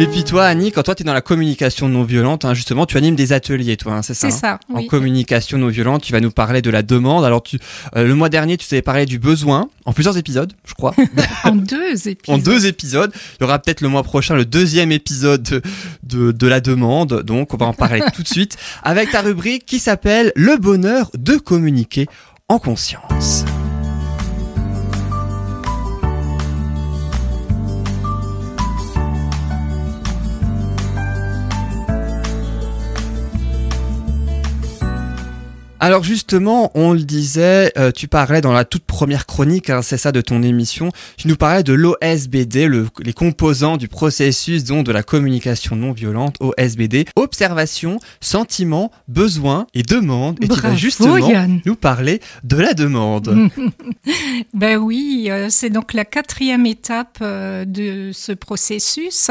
Et puis toi, Annie, quand toi tu es dans la communication non violente, hein, justement, tu animes des ateliers, toi, hein, c'est ça C'est ça, En communication non violente, tu vas nous parler de la demande. Alors, tu, euh, le mois dernier, tu t'avais parlé du besoin, en plusieurs épisodes, je crois. En deux épisodes. en deux épisodes. Il y aura peut-être le mois prochain le deuxième épisode de, de, de la demande. Donc, on va en parler tout de suite avec ta rubrique qui s'appelle Le bonheur de communiquer en conscience. Alors justement, on le disait, euh, tu parlais dans la toute première chronique, hein, c'est ça de ton émission, tu nous parlais de l'OSBD, le, les composants du processus donc de la communication non violente, OSBD, observation, sentiment, besoin et demande. Et tu vas Bravo, justement Yann. nous parler de la demande. Ben oui, euh, c'est donc la quatrième étape euh, de ce processus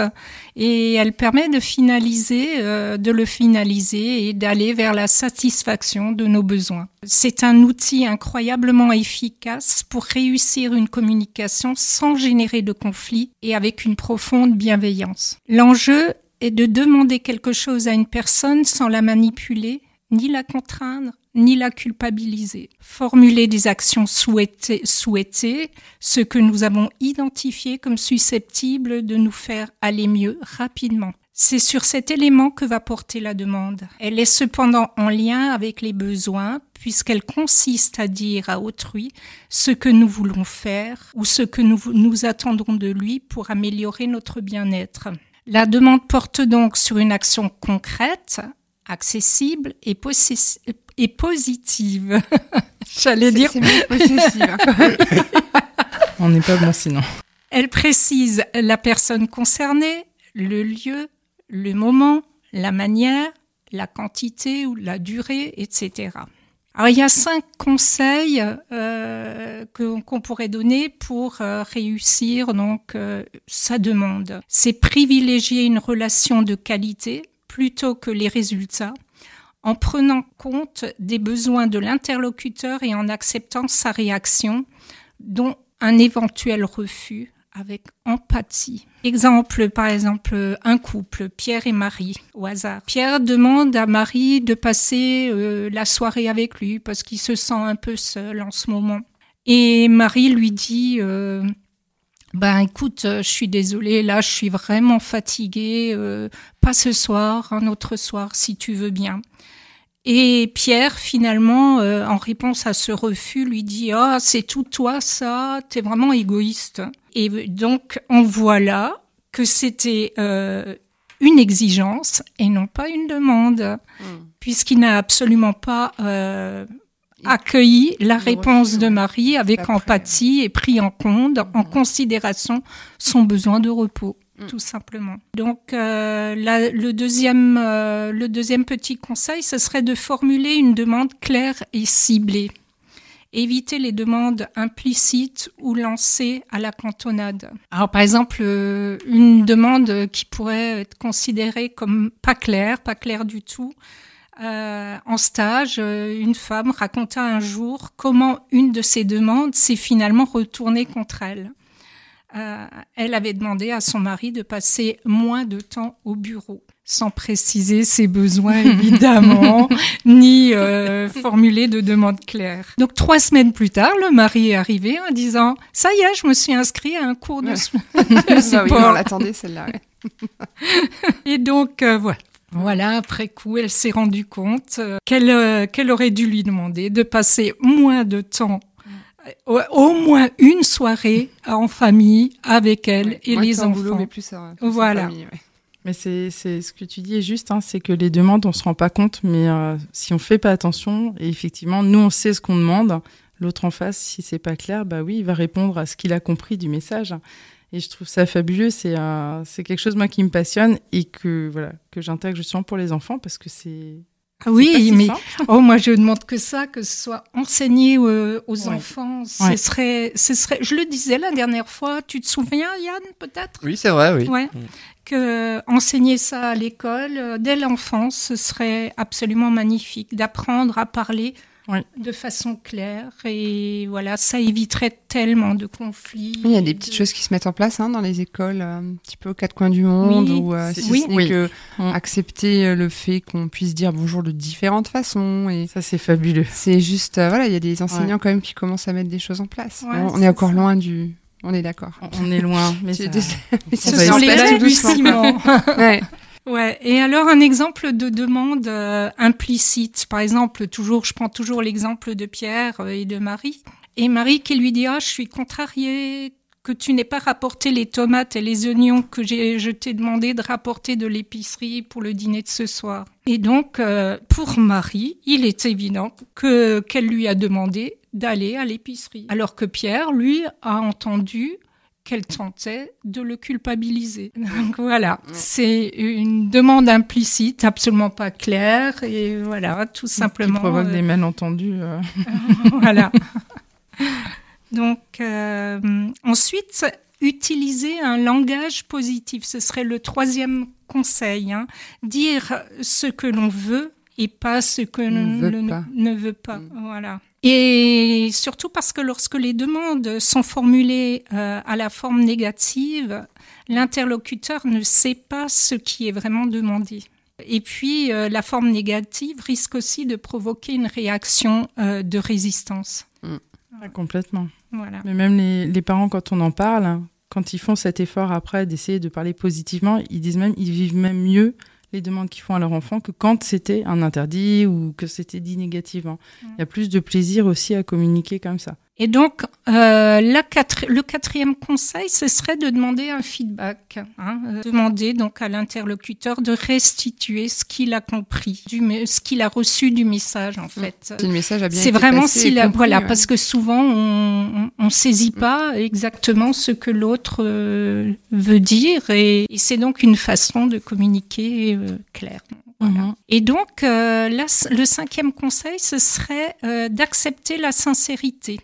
et elle permet de finaliser, de le finaliser et d'aller vers la satisfaction de nos besoins. C'est un outil incroyablement efficace pour réussir une communication sans générer de conflit et avec une profonde bienveillance. L'enjeu est de demander quelque chose à une personne sans la manipuler, ni la contraindre, ni la culpabiliser. Formuler des actions souhaitées, souhaitées, ce que nous avons identifié comme susceptible de nous faire aller mieux rapidement. C'est sur cet élément que va porter la demande. Elle est cependant en lien avec les besoins puisqu'elle consiste à dire à autrui ce que nous voulons faire ou ce que nous, nous attendons de lui pour améliorer notre bien-être. La demande porte donc sur une action concrète, accessible et, possi- et positive. J'allais dire. On n'est pas bon sinon. Elle précise la personne concernée, le lieu, le moment, la manière, la quantité ou la durée, etc. Alors il y a cinq conseils euh, qu'on pourrait donner pour euh, réussir donc euh, sa demande. C'est privilégier une relation de qualité plutôt que les résultats en prenant compte des besoins de l'interlocuteur et en acceptant sa réaction, dont un éventuel refus avec empathie. Exemple, par exemple, un couple, Pierre et Marie, au hasard. Pierre demande à Marie de passer euh, la soirée avec lui parce qu'il se sent un peu seul en ce moment. Et Marie lui dit, euh, ben écoute, euh, je suis désolée, là je suis vraiment fatiguée, pas ce soir, un autre soir si tu veux bien. Et Pierre, finalement, euh, en réponse à ce refus, lui dit Ah, c'est tout toi, ça, t'es vraiment égoïste. Et donc, on voit là que c'était euh, une exigence et non pas une demande, puisqu'il n'a absolument pas euh, accueilli la réponse de. Marie avec Après, empathie et pris en compte, en considération son besoin de repos Mm. tout simplement. Donc euh, la- le deuxième euh, le deuxième petit conseil, ce serait de formuler une demande claire et ciblée. Éviter les demandes implicites ou lancées à la cantonade. Alors par exemple, euh, une demande qui pourrait être considérée comme pas claire, pas claire du tout. Euh, en stage, euh, une femme raconta un jour comment une de ses demandes s'est finalement retournée contre elle. Euh, elle avait demandé à son mari de passer moins de temps au bureau, sans préciser ses besoins évidemment, ni euh, formuler de demande claire. Donc trois semaines plus tard, le mari est arrivé en disant « ça y est, je me suis inscrit à un cours de, de Ah sport. celle-là. Et donc euh, voilà. Voilà, après coup, elle s'est rendue compte qu'elle euh, qu'elle aurait dû lui demander de passer moins de temps, au, au moins une soirée en famille avec elle Ouais. et les que en boulot, enfants. mais plus, euh, plus en Voilà. famille, ouais. Mais c'est c'est- ce que tu dis est juste, hein, c'est que les demandes, on se rend pas compte, mais euh, si on fait pas attention, et effectivement, nous on sait ce qu'on demande, l'autre en face, si c'est pas clair, bah oui, il va répondre à ce qu'il a compris du message. Et je trouve ça fabuleux, c'est euh, c'est quelque chose moi qui me passionne et que voilà que j'intègre justement pour les enfants parce que c'est oui, si mais simple. oh, moi je ne demande que ça, que ce soit enseigné euh, aux Ouais. enfants. Ce Ouais. serait, ce serait. Je le disais la dernière fois. Tu te souviens, Yann, peut-être? Oui, c'est vrai, oui. Ouais. Mm. Que enseigner ça à l'école euh, dès l'enfance, ce serait absolument magnifique d'apprendre à parler Oui. de façon claire. Et voilà, ça éviterait tellement de conflits. Il y a des petites choses qui se mettent en place hein, dans les écoles, euh, un petit peu aux quatre coins du monde, Oui. ou euh, si Oui. ce n'est Oui. que Mm. accepter euh, le fait qu'on puisse dire bonjour de différentes façons. Et Ça, c'est fabuleux. c'est juste, euh, voilà, il y a des enseignants quand même qui commencent à mettre des choses en place. Ouais, on, est encore ça. loin du. On est d'accord. On est loin, mais ça- mais Ce sont les balbutiements. Ouais. Ouais. Et alors un exemple de demande euh, implicite, par exemple, toujours, je prends toujours l'exemple de Pierre euh, et de Marie. Et Marie qui lui dit ah je suis contrariée que tu n'aies pas rapporté les tomates et les oignons que je t'ai demandé de rapporter de l'épicerie pour le dîner de ce soir. Et donc euh, pour Marie, il est évident que qu'elle lui a demandé d'aller à l'épicerie, alors que Pierre lui a entendu qu'elle tentait de le culpabiliser. Donc voilà, c'est une demande implicite, absolument pas claire, et voilà, tout simplement. Qui provoque euh, des malentendus. euh. voilà. Donc euh, ensuite, utiliser un langage positif, ce serait le troisième conseil. hein. Dire ce que l'on veut et pas ce que Ne veut ne, pas. ne veut pas. Mm. Voilà. Et surtout parce que lorsque les demandes sont formulées euh, à la forme négative, l'interlocuteur ne sait pas ce qui est vraiment demandé. Et puis, euh, la forme négative risque aussi de provoquer une réaction euh, de résistance. Ah, complètement. Voilà. Mais même les, les parents, quand on en parle, hein, quand ils font cet effort après d'essayer de parler positivement, ils disent même, ils vivent même mieux les demandes qu'ils font à leur enfant que quand c'était un interdit ou que c'était dit négativement. Mm. Il y a plus de plaisir aussi à communiquer comme ça. Et donc, euh, la quatre- le quatrième conseil, ce serait de demander un feedback. hein, euh, demander donc à l'interlocuteur de restituer ce qu'il a compris, du, ce qu'il a reçu du message en fait. Si le message a bien C'est vraiment si la, compris, voilà ouais. parce que souvent on, on, on saisit pas exactement ce que l'autre euh, veut dire et, et c'est donc une façon de communiquer euh, claire. Voilà. Mhm. Et donc euh, c- le cinquième conseil ce serait euh, d'accepter la sincérité,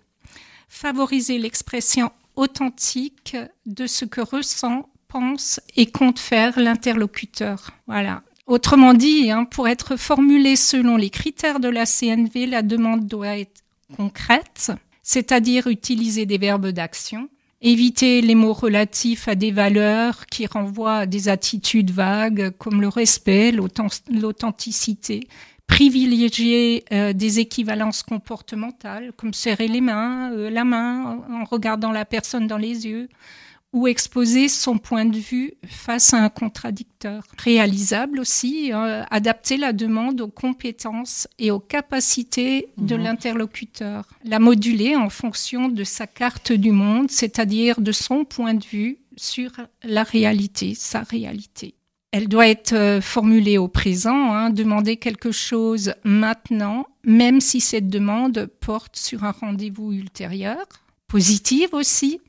favoriser l'expression authentique de ce que ressent, pense et compte faire l'interlocuteur. Voilà. Autrement dit, hein, pour être formulée selon les critères de la CNV, la demande doit être concrète, c'est-à-dire utiliser des verbes d'action, éviter les mots relatifs à des valeurs qui renvoient à des attitudes vagues comme le respect, l'authen- l'authenticité, privilégier euh, des équivalences comportementales comme serrer les mains, euh, la main en regardant la personne dans les yeux, ou exposer son point de vue face à un contradicteur. Réalisable aussi, euh, adapter la demande aux compétences et aux capacités de Mhm. l'interlocuteur. La moduler en fonction de sa carte du monde, c'est-à-dire de son point de vue sur la réalité, sa réalité. Elle doit être euh, formulée au présent, hein, demander quelque chose maintenant, même si cette demande porte sur un rendez-vous ultérieur. Positive aussi,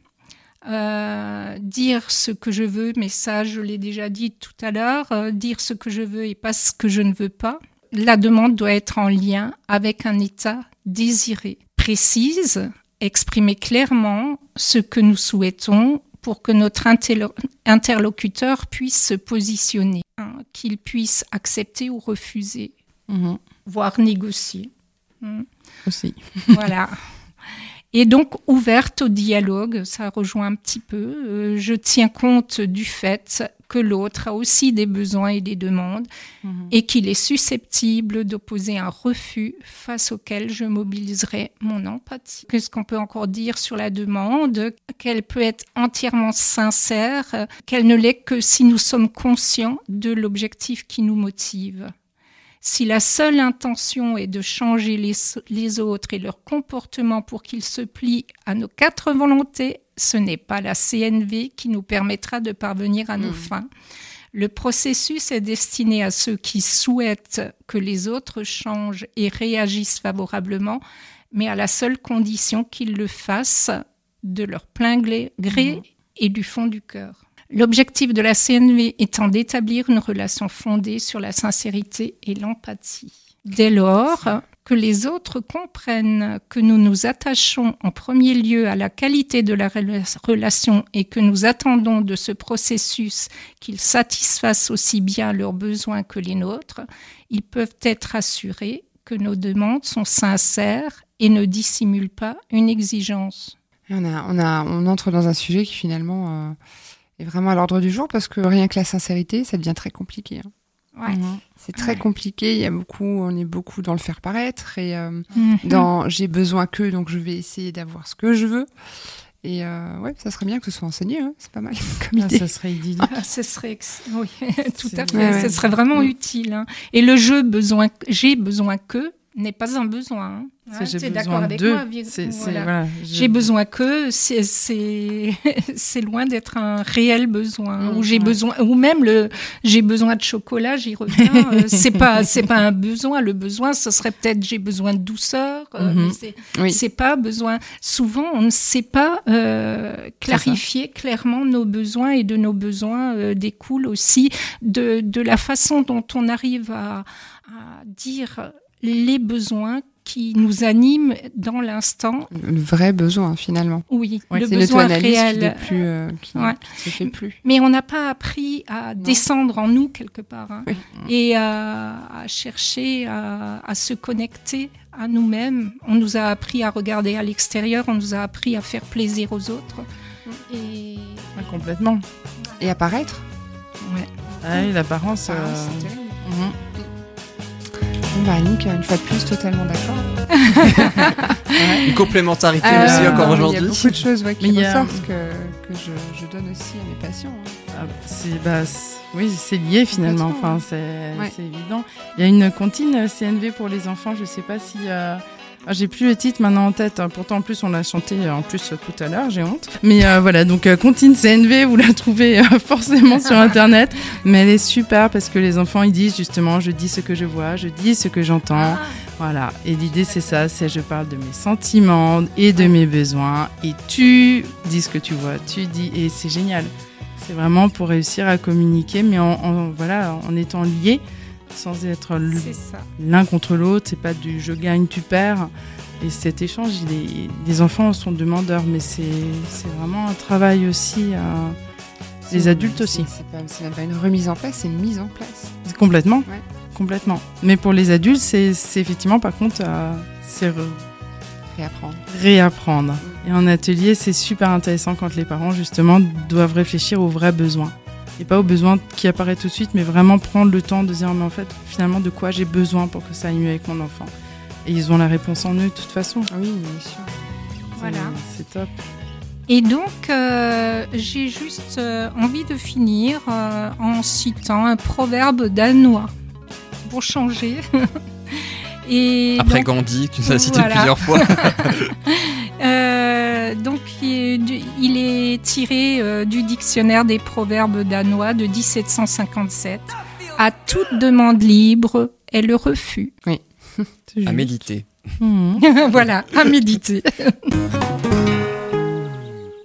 euh, dire ce que je veux, mais ça, je l'ai déjà dit tout à l'heure, euh, dire ce que je veux et pas ce que je ne veux pas. La demande doit être en lien avec un état désiré. Précise, exprimer clairement ce que nous souhaitons pour que notre interlo- interlocuteur puisse se positionner, hein, qu'il puisse accepter ou refuser, Mhm. voire négocier. Hmm. Aussi. Voilà. Et donc ouverte au dialogue, ça rejoint un petit peu. Euh, je tiens compte du fait que l'autre a aussi des besoins et des demandes Mhm. et qu'il est susceptible d'opposer un refus face auquel je mobiliserai mon empathie. Qu'est-ce qu'on peut encore dire sur la demande? Qu'elle peut être entièrement sincère, qu'elle ne l'est que si nous sommes conscients de l'objectif qui nous motive. Si la seule intention est de changer les, les autres et leur comportement pour qu'ils se plient à nos quatre volontés, ce n'est pas la CNV qui nous permettra de parvenir à nos Mm. fins. Le processus est destiné à ceux qui souhaitent que les autres changent et réagissent favorablement, mais à la seule condition qu'ils le fassent de leur plein gré, Mhm. et du fond du cœur. L'objectif de la CNV étant d'établir une relation fondée sur la sincérité et l'empathie. Dès lors que les autres comprennent que nous nous attachons en premier lieu à la qualité de la rela- relation et que nous attendons de ce processus qu'il satisfasse aussi bien leurs besoins que les nôtres, ils peuvent être assurés que nos demandes sont sincères et ne dissimulent pas une exigence. On, a, on, a, on entre dans un sujet qui finalement euh, est vraiment à l'ordre du jour parce que rien que la sincérité, ça devient très compliqué. hein. Ouais. Mhm. C'est très compliqué. Il y a beaucoup, on est beaucoup dans le faire paraître et euh, Mhm. dans j'ai besoin que, donc je vais essayer d'avoir ce que je veux. Et euh, ouais, ça serait bien que ce soit enseigné. hein. C'est pas mal comme Ah, idée. ça serait idyllique. Ah, ce serait ex- oui, tout à fait. Ouais, ouais. Ce serait vraiment Mm. utile. hein. Et le jeu besoin, j'ai besoin que n'est pas un besoin. hein. C'est Ouais, j'ai d'accord avec d'eux. moi, Vir- C'est- c'est- voilà. voilà, J'ai besoin que c'est c'est c'est loin d'être un réel besoin ou j'ai ouais. besoin ou même le j'ai besoin de chocolat j'y reviens euh, c'est pas c'est pas un besoin le besoin ce serait peut-être j'ai besoin de douceur euh, Mhm. c'est Oui. c'est pas besoin souvent on ne sait pas euh, clarifier clairement nos besoins et de nos besoins euh, découle aussi de de la façon dont on arrive à, à dire les besoins qui nous animent dans l'instant Le vrai besoin finalement. oui, Ouais, le besoin l'auto-analyse qui réel. n'est plus, euh, qui, Ouais. qui se fait plus. Mais on n'a pas appris à descendre en nous quelque part hein, Oui. et à, à chercher à, à se connecter à nous-mêmes. On nous a appris à regarder à l'extérieur, on nous a appris à faire plaisir aux autres. Et Ah, complètement. Et apparaître. ouais. Ah, oui, l'apparence. Ah, euh, bah, Annick, une fois de plus, totalement d'accord. Une complémentarité Euh, aussi encore Il y a aujourd'hui. beaucoup de choses ouais, qui Mais il y a- ressortent que, que je, je donne aussi à mes patients. hein. Ah, c'est bah, oui, c'est lié finalement. Enfin, c'est Ouais. évident. Il y a une comptine euh, CNV pour les enfants. Je sais pas si. euh, j'ai plus le titre maintenant en tête. hein. Pourtant, en plus, on l'a chanté euh, en plus euh, tout à l'heure. J'ai honte. Mais euh, voilà, donc comptine CNV, vous la trouvez euh, forcément sur internet. Mais elle est super parce que les enfants ils disent justement, je dis ce que je vois, je dis ce que j'entends. Voilà. Et l'idée c'est ça, c'est je parle de mes sentiments et de mes besoins. Et tu dis ce que tu vois, tu dis et c'est génial. C'est vraiment pour réussir à communiquer, mais en, en- voilà, en étant liés, sans être l'un contre l'autre. C'est pas du je gagne, tu perds. Et cet échange, il est- les enfants sont demandeurs, mais c'est vraiment un travail aussi. euh, Les adultes aussi. c'est- pas- une remise en place, c'est une mise en place. complètement, Ouais. complètement. Mais pour les adultes, c'est effectivement, par contre, euh, c'est re- Réapprendre. réapprendre. Et en atelier, c'est super intéressant quand les parents, justement, doivent réfléchir aux vrais besoins. Et pas aux besoins qui apparaissent tout de suite, mais vraiment prendre le temps de dire, mais en fait, finalement, de quoi j'ai besoin pour que ça aille mieux avec mon enfant? Et ils ont la réponse en eux, de toute façon. Ah Oui, bien sûr. Voilà. C'est- top. Et donc, euh, j'ai juste euh, envie de finir euh, en citant un proverbe danois pour changer. Et Après donc, Gandhi, que tu nous as cité Voilà. plusieurs fois. Donc, il est, tiré euh, du dictionnaire des proverbes danois de 1757. À toute demande libre est le refus. C'est à méditer. Mhm. voilà, à méditer.